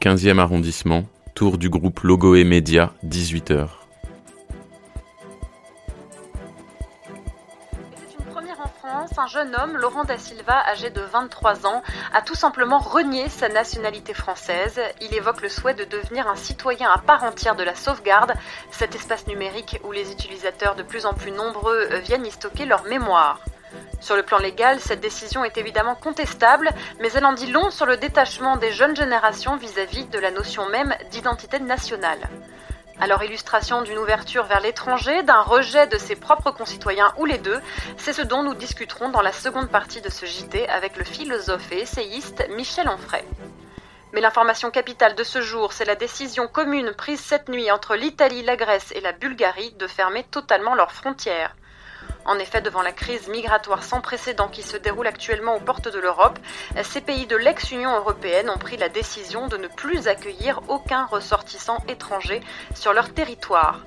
15e arrondissement, tour du groupe Logo et Média, 18h. C'est une première en France. Un jeune homme, Laurent Da Silva, âgé de 23 ans, a tout simplement renié sa nationalité française. Il évoque le souhait de devenir un citoyen à part entière de la sauvegarde, cet espace numérique où les utilisateurs de plus en plus nombreux viennent y stocker leur mémoire. Sur le plan légal, cette décision est évidemment contestable, mais elle en dit long sur le détachement des jeunes générations vis-à-vis de la notion même d'identité nationale. Alors illustration d'une ouverture vers l'étranger, d'un rejet de ses propres concitoyens ou les deux, c'est ce dont nous discuterons dans la seconde partie de ce JT avec le philosophe et essayiste Michel Onfray. Mais l'information capitale de ce jour, c'est la décision commune prise cette nuit entre l'Italie, la Grèce et la Bulgarie de fermer totalement leurs frontières. En effet, devant la crise migratoire sans précédent qui se déroule actuellement aux portes de l'Europe, ces pays de l'ex-Union européenne ont pris la décision de ne plus accueillir aucun ressortissant étranger sur leur territoire.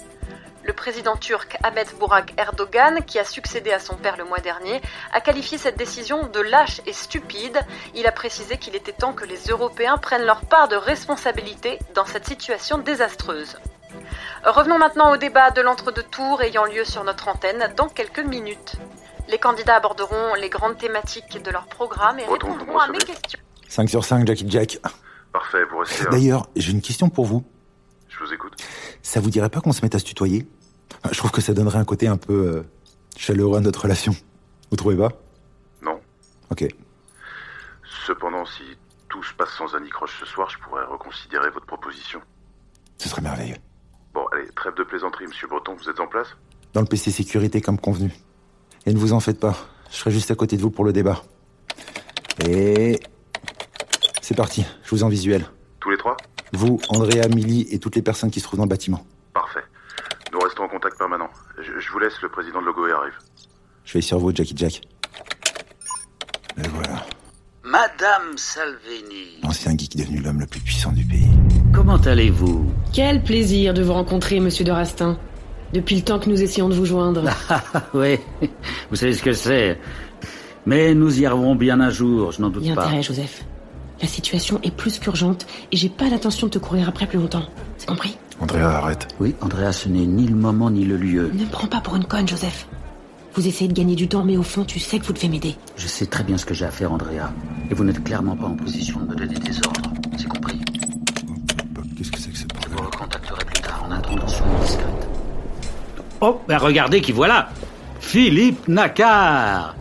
Le président turc Ahmet Burak Erdogan, qui a succédé à son père le mois dernier, a qualifié cette décision de lâche et stupide. Il a précisé qu'il était temps que les Européens prennent leur part de responsabilité dans cette situation désastreuse. Revenons maintenant au débat de l'entre-deux tours ayant lieu sur notre antenne dans quelques minutes. Les candidats aborderont les grandes thématiques de leur programme et Retourne, répondront à mes questions. 5 sur 5, Jackie Jack. Parfait, vous restez là. D'ailleurs, j'ai une question pour vous. Je vous écoute. Ça vous dirait pas qu'on se mette à se tutoyer? Je trouve que ça donnerait un côté un peu euh, chaleureux à notre relation. Vous trouvez pas? Non. Ok. Cependant, si tout se passe sans anicroche ce soir, je pourrais reconsidérer votre proposition. Ce serait merveilleux. Bon, allez, trêve de plaisanterie, monsieur Breton, vous êtes en place Dans le PC sécurité comme convenu. Et ne vous en faites pas. Je serai juste à côté de vous pour le débat. Et... C'est parti, je vous en visuel. Tous les trois Vous, Andrea, Milly et toutes les personnes qui se trouvent dans le bâtiment. Parfait. Nous restons en contact permanent. Je, je vous laisse, le président de Logoé arrive. Je veille sur vous, Jackie Jack. Et voilà. Madame Salvini, L'ancien geek devenu l'homme le plus puissant du pays. Comment allez-vous Quel plaisir de vous rencontrer, monsieur de Rastin. Depuis le temps que nous essayons de vous joindre. Oui, vous savez ce que c'est. Mais nous y arriverons bien un jour, je n'en doute Y a pas. intérêt, Joseph. La situation est plus qu'urgente et j'ai pas l'intention de te courir après plus longtemps. C'est compris Andrea, arrête. Oui, Andrea, ce n'est ni le moment ni le lieu. Ne me prends pas pour une conne, Joseph. Vous essayez de gagner du temps, mais au fond, tu sais que vous devez m'aider. Je sais très bien ce que j'ai à faire, Andrea. Et vous n'êtes clairement pas en position de me donner des ordres. Discrète. Oh, ben regardez qui voilà Philippe Nacquart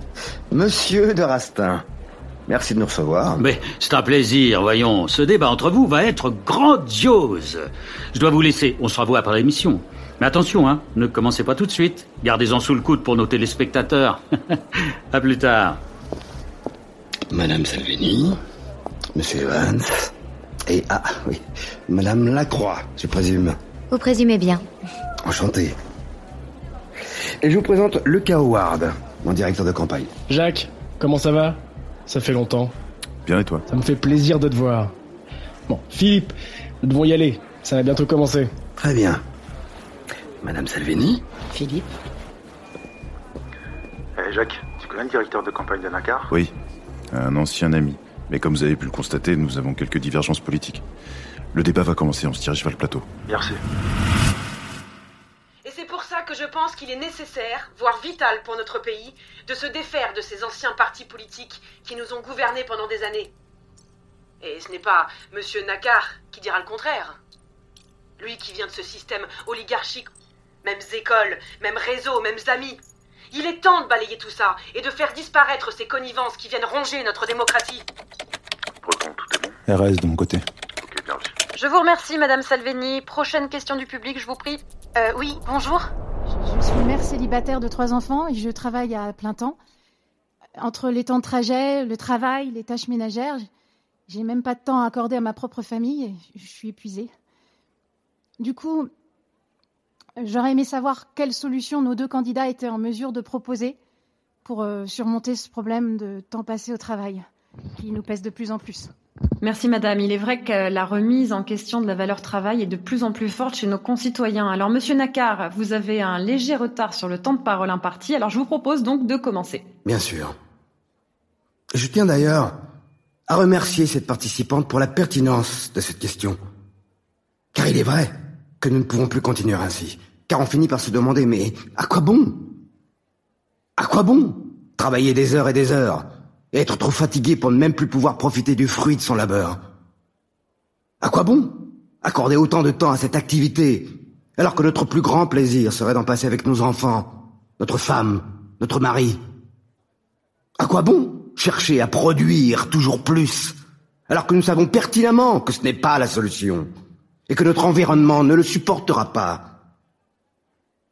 Monsieur de Rastin, merci de nous recevoir. Mais c'est un plaisir, voyons. Ce débat entre vous va être grandiose. Je dois vous laisser. On se revoit après l'émission. Mais attention, hein, ne commencez pas tout de suite. Gardez-en sous le coude pour nos téléspectateurs. à plus tard. Madame Salvini, Monsieur Evans, et ah oui, Madame Lacroix, je présume. Vous présumez bien. Enchanté. Et je vous présente Lucas Howard, mon directeur de campagne. Jacques, comment ça va? Ça fait longtemps. Bien et toi? Ça me fait plaisir de te voir. Bon, Philippe, nous devons y aller. Ça va bientôt commencer. Très bien. Madame Salvini? Philippe? Eh Jacques, tu connais le directeur de campagne de Nakar Oui, un ancien ami. Mais comme vous avez pu le constater, nous avons quelques divergences politiques. Le débat va commencer, on se dirige vers le plateau. Merci. Et c'est pour ça que je pense qu'il est nécessaire, voire vital pour notre pays, de se défaire de ces anciens partis politiques qui nous ont gouvernés pendant des années. Et ce n'est pas Monsieur Nakar qui dira le contraire. Lui qui vient de ce système oligarchique, mêmes écoles, mêmes réseaux, mêmes amis. Il est temps de balayer tout ça et de faire disparaître ces connivences qui viennent ronger notre démocratie. RS de mon côté. Je vous remercie, Madame Salvini. Prochaine question du public, je vous prie. Euh, oui, bonjour. Je suis mère célibataire de trois enfants et je travaille à plein temps. Entre les temps de trajet, le travail, les tâches ménagères, j'ai même pas de temps à accorder à ma propre famille et je suis épuisée. Du coup, j'aurais aimé savoir quelle solution nos deux candidats étaient en mesure de proposer pour euh, surmonter ce problème de temps passé au travail qui nous pèse de plus en plus. Merci Madame. Il est vrai que la remise en question de la valeur travail est de plus en plus forte chez nos concitoyens. Alors Monsieur Nakar, vous avez un léger retard sur le temps de parole imparti, alors je vous propose donc de commencer. Bien sûr. Je tiens d'ailleurs à remercier cette participante pour la pertinence de cette question. Car il est vrai que nous ne pouvons plus continuer ainsi. Car on finit par se demander, mais à quoi bon? À quoi bon? Travailler des heures et des heures, être trop fatigué pour ne même plus pouvoir profiter du fruit de son labeur. À quoi bon accorder autant de temps à cette activité, alors que notre plus grand plaisir serait d'en passer avec nos enfants, notre femme, notre mari? À quoi bon chercher à produire toujours plus, alors que nous savons pertinemment que ce n'est pas la solution, et que notre environnement ne le supportera pas?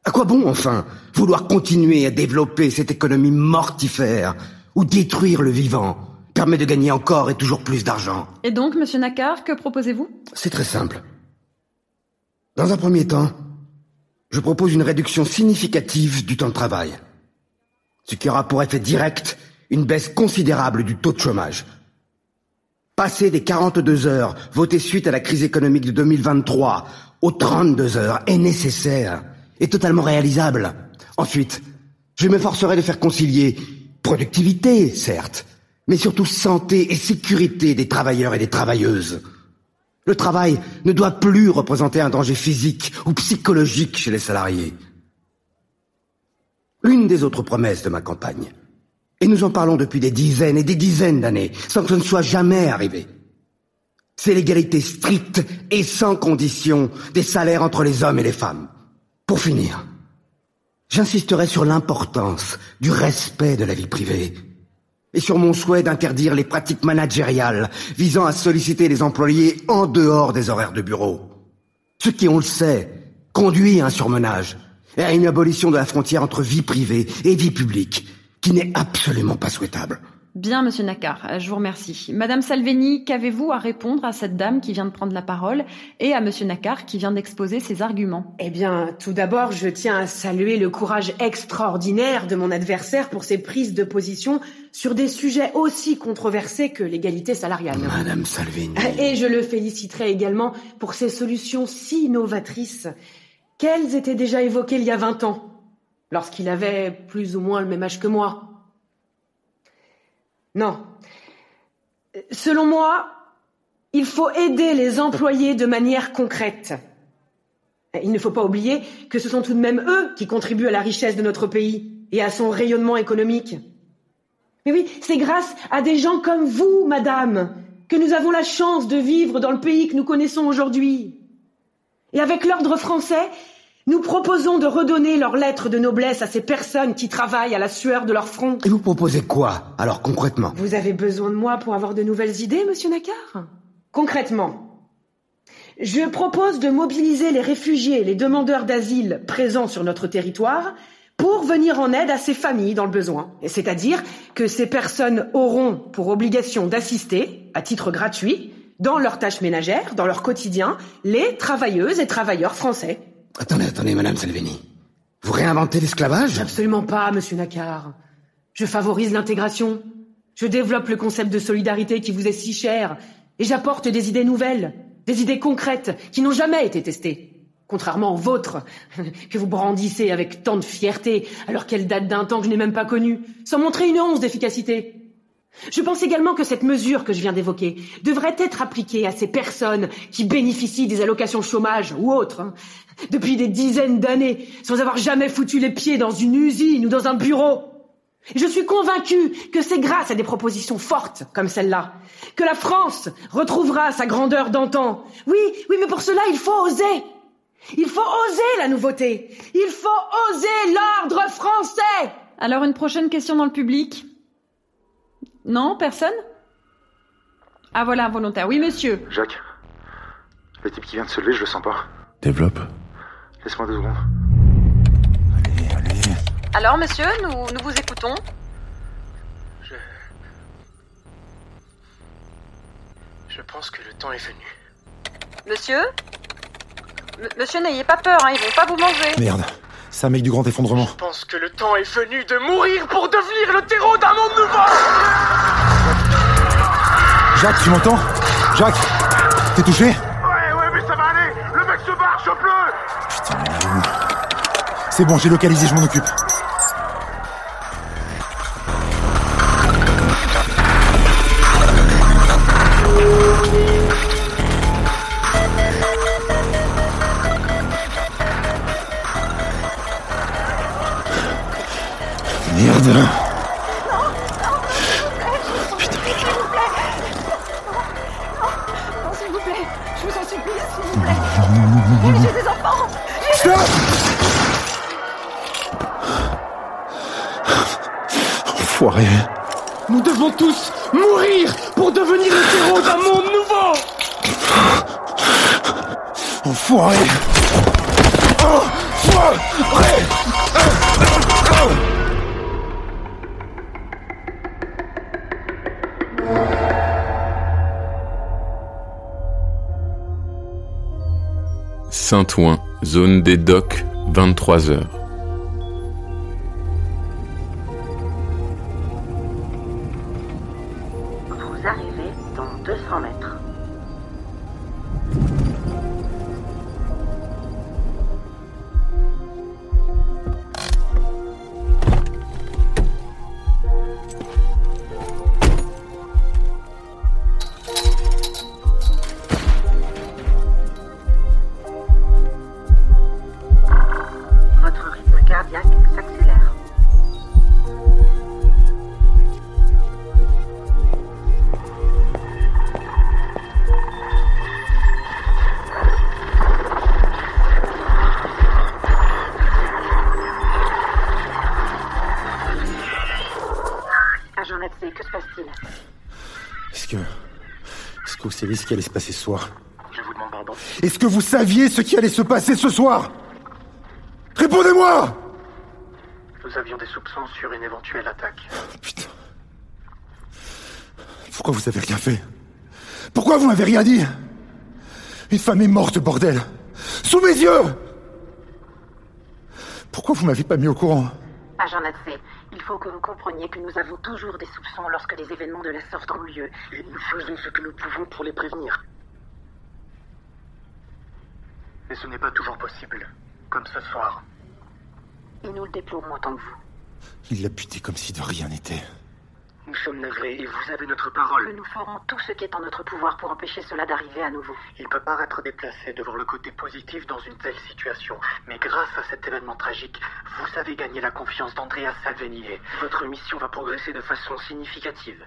À quoi bon, enfin, vouloir continuer à développer cette économie mortifère ou détruire le vivant permet de gagner encore et toujours plus d'argent. Et donc, monsieur Nakar, que proposez-vous? C'est très simple. Dans un premier temps, je propose une réduction significative du temps de travail, ce qui aura pour effet direct une baisse considérable du taux de chômage. Passer des 42 heures votées suite à la crise économique de 2023 aux 32 heures est nécessaire et totalement réalisable. Ensuite, je m'efforcerai de faire concilier productivité, certes, mais surtout santé et sécurité des travailleurs et des travailleuses. Le travail ne doit plus représenter un danger physique ou psychologique chez les salariés. Une des autres promesses de ma campagne, et nous en parlons depuis des dizaines et des dizaines d'années, sans que ce ne soit jamais arrivé, c'est l'égalité stricte et sans condition des salaires entre les hommes et les femmes. Pour finir, J'insisterai sur l'importance du respect de la vie privée et sur mon souhait d'interdire les pratiques managériales visant à solliciter les employés en dehors des horaires de bureau. Ce qui, on le sait, conduit à un surmenage et à une abolition de la frontière entre vie privée et vie publique, qui n'est absolument pas souhaitable. Bien, monsieur Nakar, je vous remercie. Madame Salveni, qu'avez-vous à répondre à cette dame qui vient de prendre la parole et à monsieur Nakar qui vient d'exposer ses arguments? Eh bien, tout d'abord, je tiens à saluer le courage extraordinaire de mon adversaire pour ses prises de position sur des sujets aussi controversés que l'égalité salariale. Madame Salvini. Et je le féliciterai également pour ses solutions si novatrices qu'elles étaient déjà évoquées il y a 20 ans, lorsqu'il avait plus ou moins le même âge que moi. Non. Selon moi, il faut aider les employés de manière concrète. Il ne faut pas oublier que ce sont tout de même eux qui contribuent à la richesse de notre pays et à son rayonnement économique. Mais oui, c'est grâce à des gens comme vous, madame, que nous avons la chance de vivre dans le pays que nous connaissons aujourd'hui. Et avec l'ordre français, nous proposons de redonner leurs lettres de noblesse à ces personnes qui travaillent à la sueur de leur front. Et vous proposez quoi, alors concrètement? Vous avez besoin de moi pour avoir de nouvelles idées, monsieur Nakar Concrètement, je propose de mobiliser les réfugiés et les demandeurs d'asile présents sur notre territoire pour venir en aide à ces familles dans le besoin. C'est-à-dire que ces personnes auront pour obligation d'assister, à titre gratuit, dans leurs tâches ménagères, dans leur quotidien, les travailleuses et travailleurs français. Attendez, attendez, Madame Salvini. Vous réinventez l'esclavage? Absolument pas, Monsieur Nakar. Je favorise l'intégration. Je développe le concept de solidarité qui vous est si cher Et j'apporte des idées nouvelles, des idées concrètes qui n'ont jamais été testées. Contrairement aux vôtres, que vous brandissez avec tant de fierté, alors qu'elles datent d'un temps que je n'ai même pas connu, sans montrer une once d'efficacité. Je pense également que cette mesure que je viens d'évoquer devrait être appliquée à ces personnes qui bénéficient des allocations chômage ou autres, hein, depuis des dizaines d'années, sans avoir jamais foutu les pieds dans une usine ou dans un bureau. Je suis convaincu que c'est grâce à des propositions fortes comme celle-là que la France retrouvera sa grandeur d'antan. Oui, oui, mais pour cela, il faut oser. Il faut oser la nouveauté. Il faut oser l'ordre français. Alors une prochaine question dans le public Non, personne? Ah voilà, un volontaire. Oui, monsieur. Jacques, le type qui vient de se lever, je le sens pas. Développe. Laisse-moi deux secondes. Alors, monsieur, nous, nous vous écoutons. Je... Je pense que le temps est venu. Monsieur? M- Monsieur, n'ayez pas peur, hein, ils vont pas vous manger. Merde, c'est un mec du grand effondrement. Je pense que le temps est venu de mourir pour devenir le terreau d'un monde nouveau. Jacques, tu m'entends? Jacques, t'es touché? Ouais, ouais, mais ça va aller. Le mec se barre, chope-le. C'est bon, j'ai localisé, je m'en occupe. Pour devenir le terreau d'un monde nouveau. Enfoiré. Enfoiré. Saint-Ouen, zone des docks, 23 heures. 200 mètres. Saviez ce qui allait se passer ce soir. Je vous demande pardon. Est-ce que vous saviez ce qui allait se passer ce soir? Répondez-moi! Nous avions des soupçons sur une éventuelle attaque. Putain. Pourquoi vous avez rien fait? Pourquoi vous m'avez rien dit? Une femme est morte, bordel. Sous mes yeux! Pourquoi vous m'avez pas mis au courant? Agent Natsé, il faut que vous compreniez que nous avons toujours des soupçons lorsque des événements de la sorte ont lieu. Et nous faisons ce que nous pouvons pour les prévenir. Mais ce n'est pas toujours possible. Comme ce soir. Et nous le déplorons autant que vous. Il l'a buté comme si de rien n'était. Nous sommes navrés et vous avez notre parole. Nous ferons tout ce qui est en notre pouvoir pour empêcher cela d'arriver à nouveau. Il peut paraître déplacé de voir le côté positif dans une telle situation, mais grâce à cet événement tragique, vous avez gagné la confiance d'Andrea Salvini votre mission va progresser de façon significative.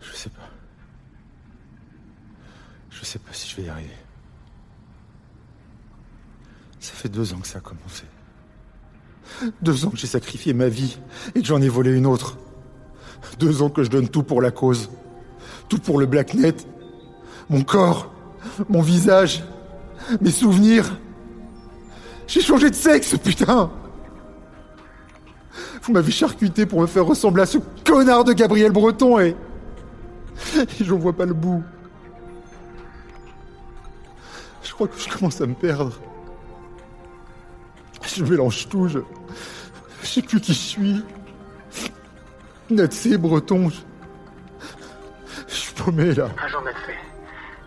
Je sais pas. Je sais pas si je vais y arriver. Ça fait deux ans que ça a commencé. Deux ans que j'ai sacrifié ma vie et que j'en ai volé une autre. Deux ans que je donne tout pour la cause. Tout pour le Blacknet. Mon corps, mon visage, mes souvenirs. J'ai changé de sexe, putain Vous m'avez charcuté pour me faire ressembler à ce connard de Gabriel Breton et... et j'en vois pas le bout. Je crois que je commence à me perdre. Je mélange tout, je... Je sais plus qui je suis. Natsé, breton. Je... je paumé là. Agent Medfay,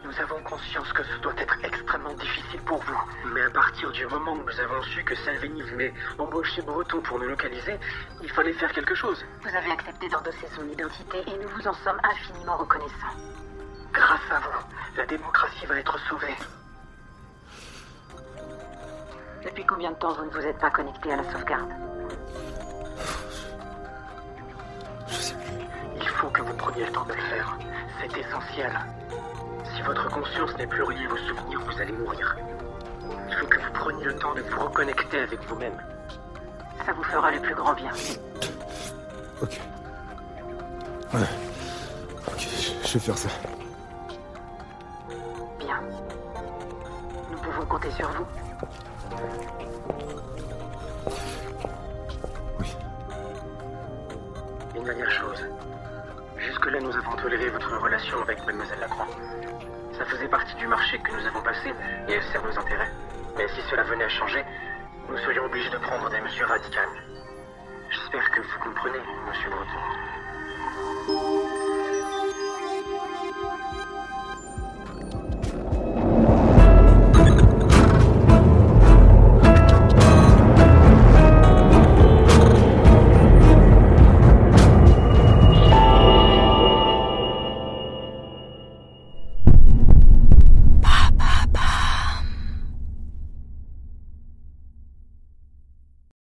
nous avons conscience que ce doit être extrêmement difficile pour vous. Mais à partir du moment où nous avons su que Salvini voulait embaucher Breton pour nous localiser, il fallait faire quelque chose. Vous avez accepté d'endosser son identité et nous vous en sommes infiniment reconnaissants. Grâce à vous, la démocratie va être sauvée. Depuis combien de temps vous ne vous êtes pas connecté à la sauvegarde Il faut que vous preniez le temps de le faire. C'est essentiel. Si votre conscience n'est plus reliée vos souvenirs, vous allez mourir. Il faut que vous preniez le temps de vous reconnecter avec vous-même. Ça vous fera le plus grand bien. Ok. Ouais. Ok, je je vais faire ça. Bien. Nous pouvons compter sur vous. Une dernière chose. Jusque-là, nous avons toléré votre relation avec Mademoiselle Lacroix. Ça faisait partie du marché que nous avons passé, et elle sert nos intérêts. Mais si cela venait à changer, nous serions obligés de prendre des mesures radicales. J'espère que vous comprenez, Monsieur Breton.